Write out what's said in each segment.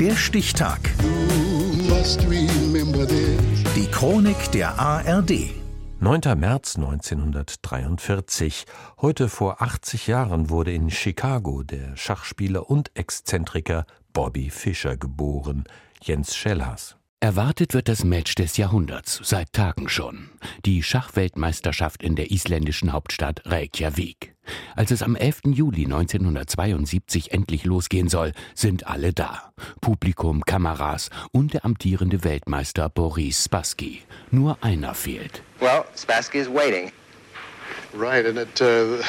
Der Stichtag. Die Chronik der ARD. 9. März 1943. Heute vor 80 Jahren wurde in Chicago der Schachspieler und Exzentriker Bobby Fischer geboren. Jens Schellhaas. Erwartet wird das Match des Jahrhunderts, seit Tagen schon. Die Schachweltmeisterschaft in der isländischen Hauptstadt Reykjavik. Als es am 11. Juli 1972 endlich losgehen soll, sind alle da. Publikum, Kameras und der amtierende Weltmeister Boris Spassky. Nur einer fehlt. Well, Spassky is waiting. Right, and it, uh,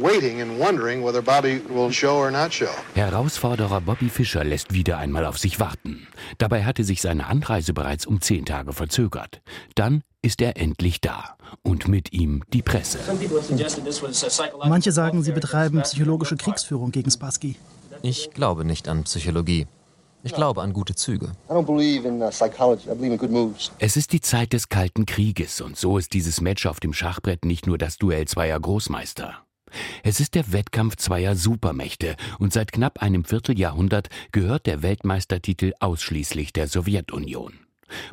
waiting and wondering whether Bobby will show or not show. Herausforderer Bobby Fischer lässt wieder einmal auf sich warten. Dabei hatte sich seine Anreise bereits um zehn Tage verzögert. Dann ist er endlich da. Und mit ihm die Presse. Manche sagen, sie betreiben psychologische Kriegsführung gegen Spassky. Ich glaube nicht an Psychologie. Ich glaube an gute Züge. uh, Es ist die Zeit des Kalten Krieges und so ist dieses Match auf dem Schachbrett nicht nur das Duell zweier Großmeister. Es ist der Wettkampf zweier Supermächte und seit knapp einem Vierteljahrhundert gehört der Weltmeistertitel ausschließlich der Sowjetunion.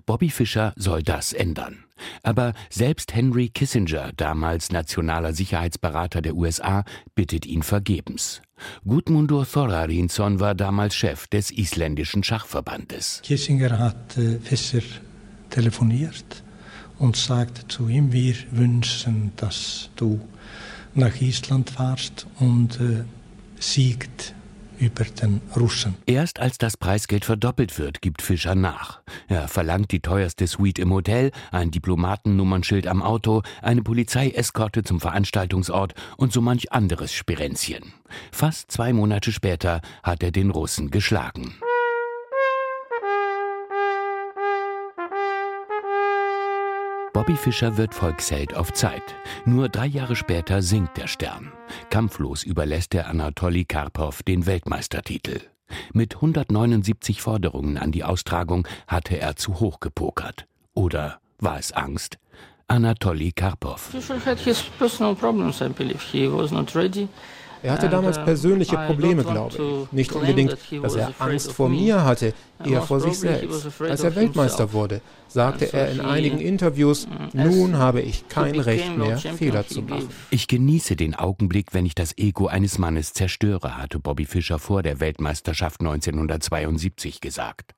Bobby Fischer soll das ändern. Aber selbst Henry Kissinger, damals nationaler Sicherheitsberater der USA, bittet ihn vergebens. Gudmundur Thorarinsson war damals Chef des isländischen Schachverbandes. Kissinger hat äh, Fischer telefoniert und sagte zu ihm, wir wünschen, dass du nach Island fahrst und äh, siegt über den Russen. Erst als das Preisgeld verdoppelt wird, gibt Fischer nach. Er verlangt die teuerste Suite im Hotel, ein Diplomatennummernschild am Auto, eine Polizeieskorte zum Veranstaltungsort und so manch anderes Spirenzchen. Fast zwei Monate später hat er den Russen geschlagen. Bobby Fischer wird Volksheld auf Zeit. Nur drei Jahre später sinkt der Stern. Kampflos überlässt er Anatoli Karpov den Weltmeistertitel. Mit 179 Forderungen an die Austragung hatte er zu hoch gepokert. Oder war es Angst? Anatoli Karpov. Fischer had his personal problems, I believe. He was not ready. Er hatte damals persönliche Probleme, glaube ich. Nicht unbedingt, dass er Angst vor mir hatte, eher vor sich selbst. Als er Weltmeister wurde, sagte er in einigen Interviews, nun habe ich kein Recht mehr, Fehler zu machen. Ich genieße den Augenblick, wenn ich das Ego eines Mannes zerstöre, hatte Bobby Fischer vor der Weltmeisterschaft 1972 gesagt.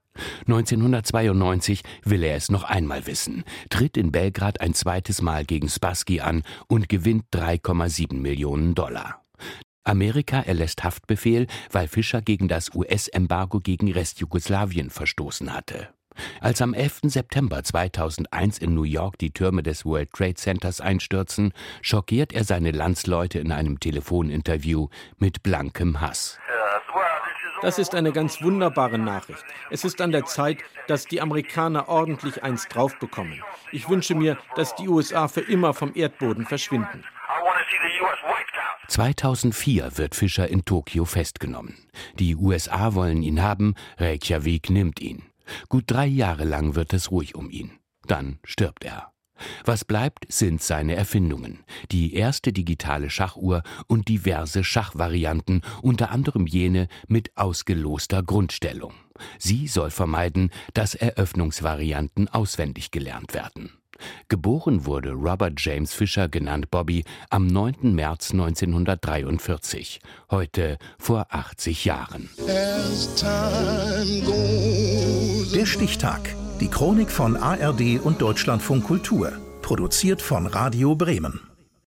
1992 will er es noch einmal wissen, tritt in Belgrad ein zweites Mal gegen Spassky an und gewinnt 3,7 Millionen Dollar. Amerika erlässt Haftbefehl, weil Fischer gegen das US-Embargo gegen Restjugoslawien verstoßen hatte. Als am 11. September 2001 in New York die Türme des World Trade Centers einstürzen, schockiert er seine Landsleute in einem Telefoninterview mit blankem Hass. Das ist eine ganz wunderbare Nachricht. Es ist an der Zeit, dass die Amerikaner ordentlich eins drauf bekommen. Ich wünsche mir, dass die USA für immer vom Erdboden verschwinden. 2004 wird Fischer in Tokio festgenommen. Die USA wollen ihn haben, Reykjavik nimmt ihn. Gut drei Jahre lang wird es ruhig um ihn. Dann stirbt er. Was bleibt, sind seine Erfindungen. Die erste digitale Schachuhr und diverse Schachvarianten, unter anderem jene mit ausgeloster Grundstellung. Sie soll vermeiden, dass Eröffnungsvarianten auswendig gelernt werden. Geboren wurde Robert James Fisher, genannt Bobby, am 9. März 1943, heute vor 80 Jahren. Der Stichtag. Die Chronik von ARD und Deutschlandfunk Kultur. Produziert von Radio Bremen.